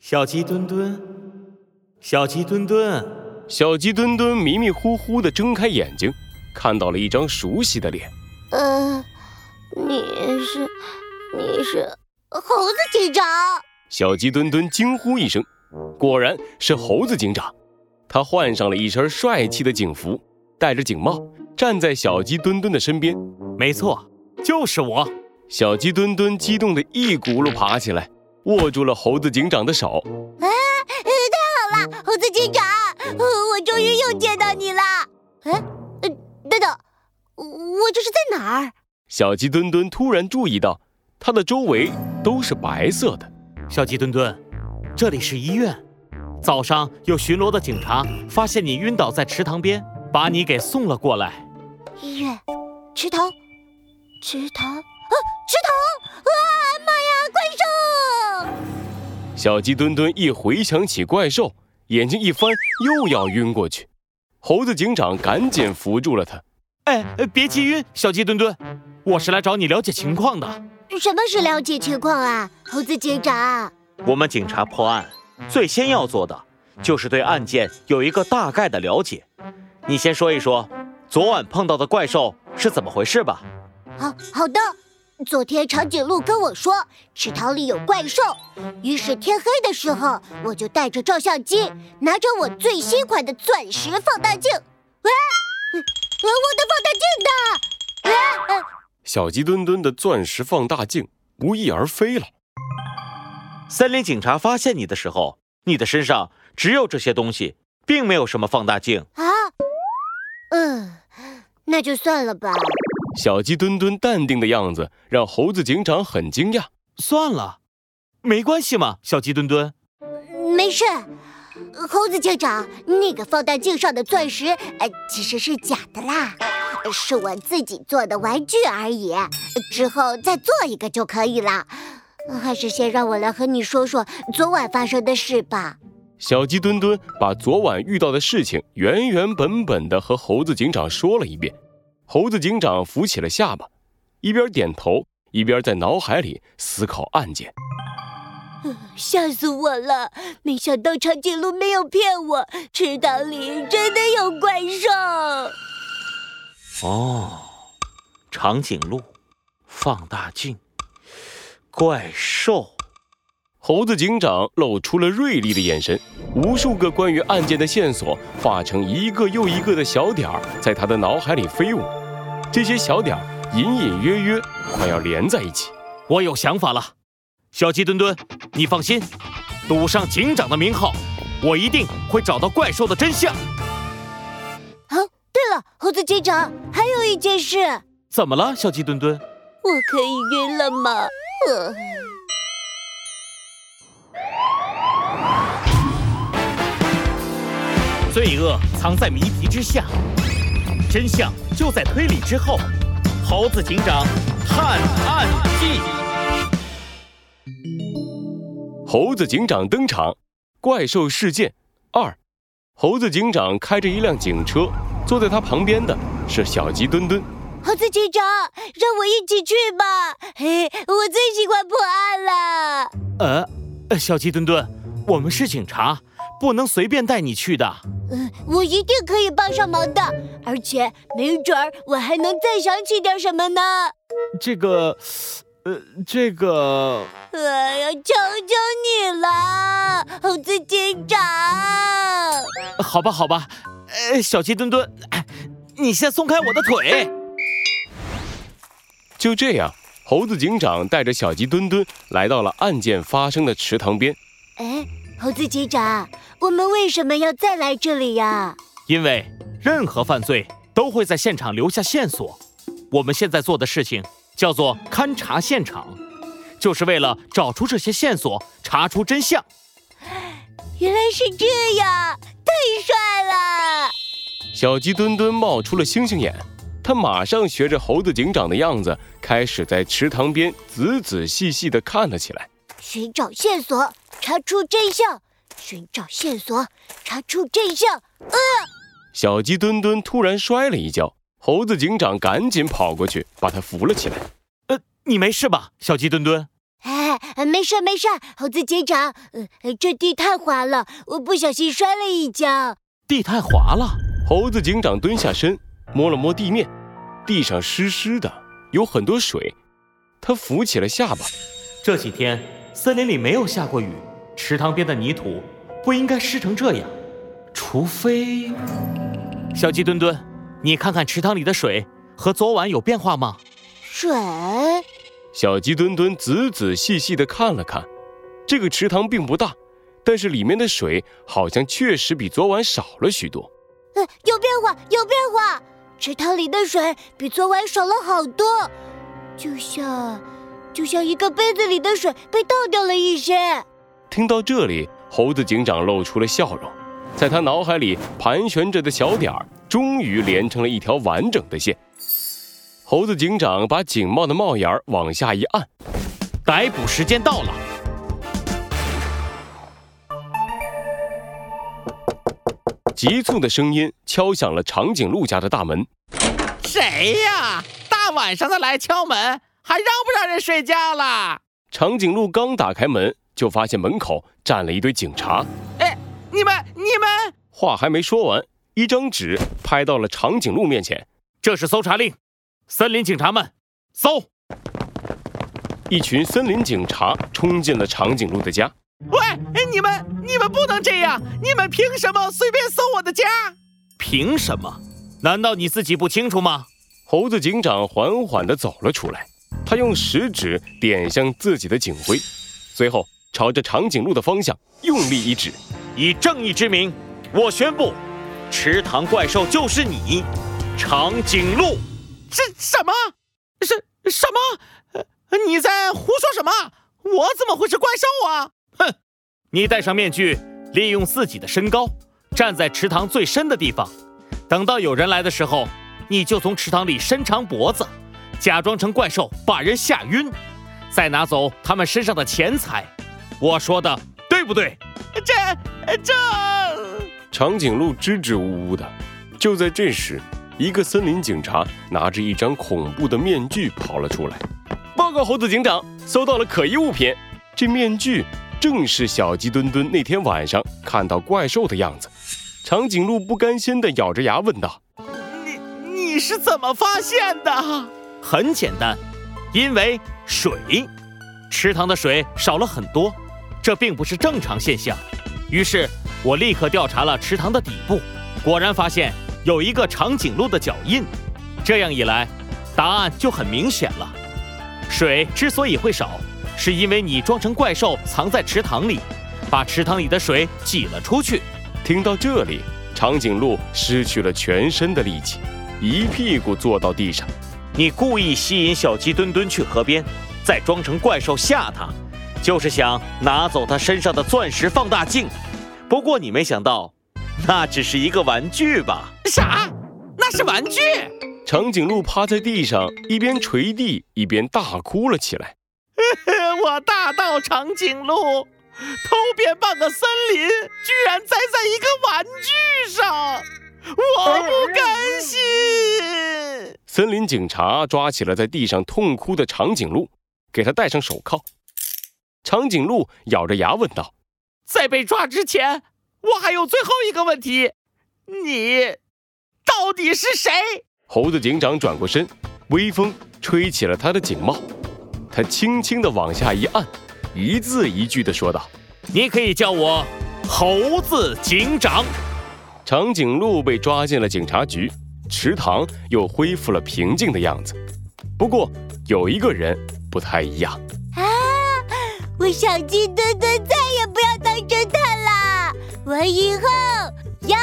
小鸡墩墩，小鸡墩墩，小鸡墩墩迷迷糊糊的睁开眼睛，看到了一张熟悉的脸。呃，你是你是猴子警长？小鸡墩墩惊呼一声，果然是猴子警长。他换上了一身帅气的警服，戴着警帽，站在小鸡墩墩的身边。没错，就是我。小鸡墩墩激动的一骨碌爬起来，握住了猴子警长的手。啊，太好了，猴子警长，我终于又见到你了。哎，等等，我这是在哪儿？小鸡墩墩突然注意到，它的周围都是白色的。小鸡墩墩，这里是医院。早上有巡逻的警察发现你晕倒在池塘边，把你给送了过来。医院，池塘，池塘。啊！池塘！小鸡墩墩一回想起怪兽，眼睛一翻，又要晕过去。猴子警长赶紧扶住了他。哎，别急晕，小鸡墩墩，我是来找你了解情况的。什么是了解情况啊，猴子警长？我们警察破案，最先要做的就是对案件有一个大概的了解。你先说一说，昨晚碰到的怪兽是怎么回事吧？好好的。昨天长颈鹿跟我说池塘里有怪兽，于是天黑的时候，我就带着照相机，拿着我最新款的钻石放大镜。喂，我的放大镜呢？小鸡墩墩的钻石放大镜不翼而飞了。森林警察发现你的时候，你的身上只有这些东西，并没有什么放大镜啊。嗯，那就算了吧。小鸡墩墩淡定的样子让猴子警长很惊讶。算了，没关系嘛，小鸡墩墩。没事，猴子警长，那个放大镜上的钻石，呃，其实是假的啦，是我自己做的玩具而已。之后再做一个就可以了。还是先让我来和你说说昨晚发生的事吧。小鸡墩墩把昨晚遇到的事情原原本本的和猴子警长说了一遍。猴子警长扶起了下巴，一边点头，一边在脑海里思考案件。吓死我了！没想到长颈鹿没有骗我，池塘里真的有怪兽。哦，长颈鹿，放大镜，怪兽。猴子警长露出了锐利的眼神，无数个关于案件的线索化成一个又一个的小点儿，在他的脑海里飞舞。这些小点儿隐隐约约快要连在一起。我有想法了，小鸡墩墩，你放心，赌上警长的名号，我一定会找到怪兽的真相。啊，对了，猴子警长，还有一件事。怎么了，小鸡墩墩？我可以晕了吗？呃。罪恶藏在谜题之下。真相就在推理之后，猴子警长探案记。猴子警长登场，怪兽事件二。猴子警长开着一辆警车，坐在他旁边的是小鸡墩墩。猴子警长，让我一起去吧，嘿，我最喜欢破案了。呃，小鸡墩墩，我们是警察。不能随便带你去的。嗯，我一定可以帮上忙的，而且没准儿我还能再想起点什么呢。这个，呃，这个……哎呀，求求你了，猴子警长！好吧，好吧，呃，小鸡墩墩，你先松开我的腿。就这样，猴子警长带着小鸡墩墩来到了案件发生的池塘边。哎。猴子警长，我们为什么要再来这里呀？因为任何犯罪都会在现场留下线索。我们现在做的事情叫做勘察现场，就是为了找出这些线索，查出真相。原来是这样，太帅了！小鸡墩墩冒出了星星眼，他马上学着猴子警长的样子，开始在池塘边仔仔细细地看了起来，寻找线索。查出真相，寻找线索，查出真相。呃，小鸡墩墩突然摔了一跤，猴子警长赶紧跑过去把他扶了起来。呃，你没事吧，小鸡墩墩？哎，没事没事，猴子警长，呃，这地太滑了，我不小心摔了一跤。地太滑了，猴子警长蹲下身，摸了摸地面，地上湿湿的，有很多水。他扶起了下巴。这几天森林里没有下过雨，池塘边的泥土不应该湿成这样，除非……小鸡墩墩，你看看池塘里的水和昨晚有变化吗？水。小鸡墩墩仔仔细细地看了看，这个池塘并不大，但是里面的水好像确实比昨晚少了许多。呃，有变化，有变化！池塘里的水比昨晚少了好多，就像，就像一个杯子里的水被倒掉了一些。听到这里，猴子警长露出了笑容，在他脑海里盘旋着的小点儿终于连成了一条完整的线。猴子警长把警帽的帽檐往下一按，逮捕时间到了。急促的声音敲响了长颈鹿家的大门。谁呀？大晚上的来敲门，还让不让人睡觉了？长颈鹿刚打开门，就发现门口站了一堆警察。哎，你们，你们！话还没说完，一张纸拍到了长颈鹿面前。这是搜查令。森林警察们，搜！一群森林警察冲进了长颈鹿的家。喂，你们，你们不能这样！你们凭什么随便搜我的家？凭什么？难道你自己不清楚吗？猴子警长缓缓地走了出来，他用食指点向自己的警徽，随后朝着长颈鹿的方向用力一指：“以正义之名，我宣布，池塘怪兽就是你，长颈鹿。”什什么？什什么？你在胡说什么？我怎么会是怪兽啊？哼！你戴上面具，利用自己的身高，站在池塘最深的地方，等到有人来的时候，你就从池塘里伸长脖子，假装成怪兽把人吓晕，再拿走他们身上的钱财。我说的对不对？这这……长颈鹿支支吾吾的。就在这时。一个森林警察拿着一张恐怖的面具跑了出来，报告猴子警长，搜到了可疑物品。这面具正是小鸡墩墩那天晚上看到怪兽的样子。长颈鹿不甘心地咬着牙问道：“你你是怎么发现的？”很简单，因为水，池塘的水少了很多，这并不是正常现象。于是我立刻调查了池塘的底部，果然发现。有一个长颈鹿的脚印，这样一来，答案就很明显了。水之所以会少，是因为你装成怪兽藏在池塘里，把池塘里的水挤了出去。听到这里，长颈鹿失去了全身的力气，一屁股坐到地上。你故意吸引小鸡墩墩去河边，再装成怪兽吓他，就是想拿走他身上的钻石放大镜。不过你没想到。那只是一个玩具吧？啥？那是玩具？长颈鹿趴在地上，一边捶地一边大哭了起来。我大盗长颈鹿偷遍半个森林，居然栽在一个玩具上，我不甘心！森林警察抓起了在地上痛哭的长颈鹿，给他戴上手铐。长颈鹿咬着牙问道：“在被抓之前。”我还有最后一个问题，你到底是谁？猴子警长转过身，微风吹起了他的警帽，他轻轻的往下一按，一字一句的说道：“你可以叫我猴子警长。”长颈鹿被抓进了警察局，池塘又恢复了平静的样子。不过有一个人不太一样啊！我小鸡墩墩再也不要当侦探了。我以后要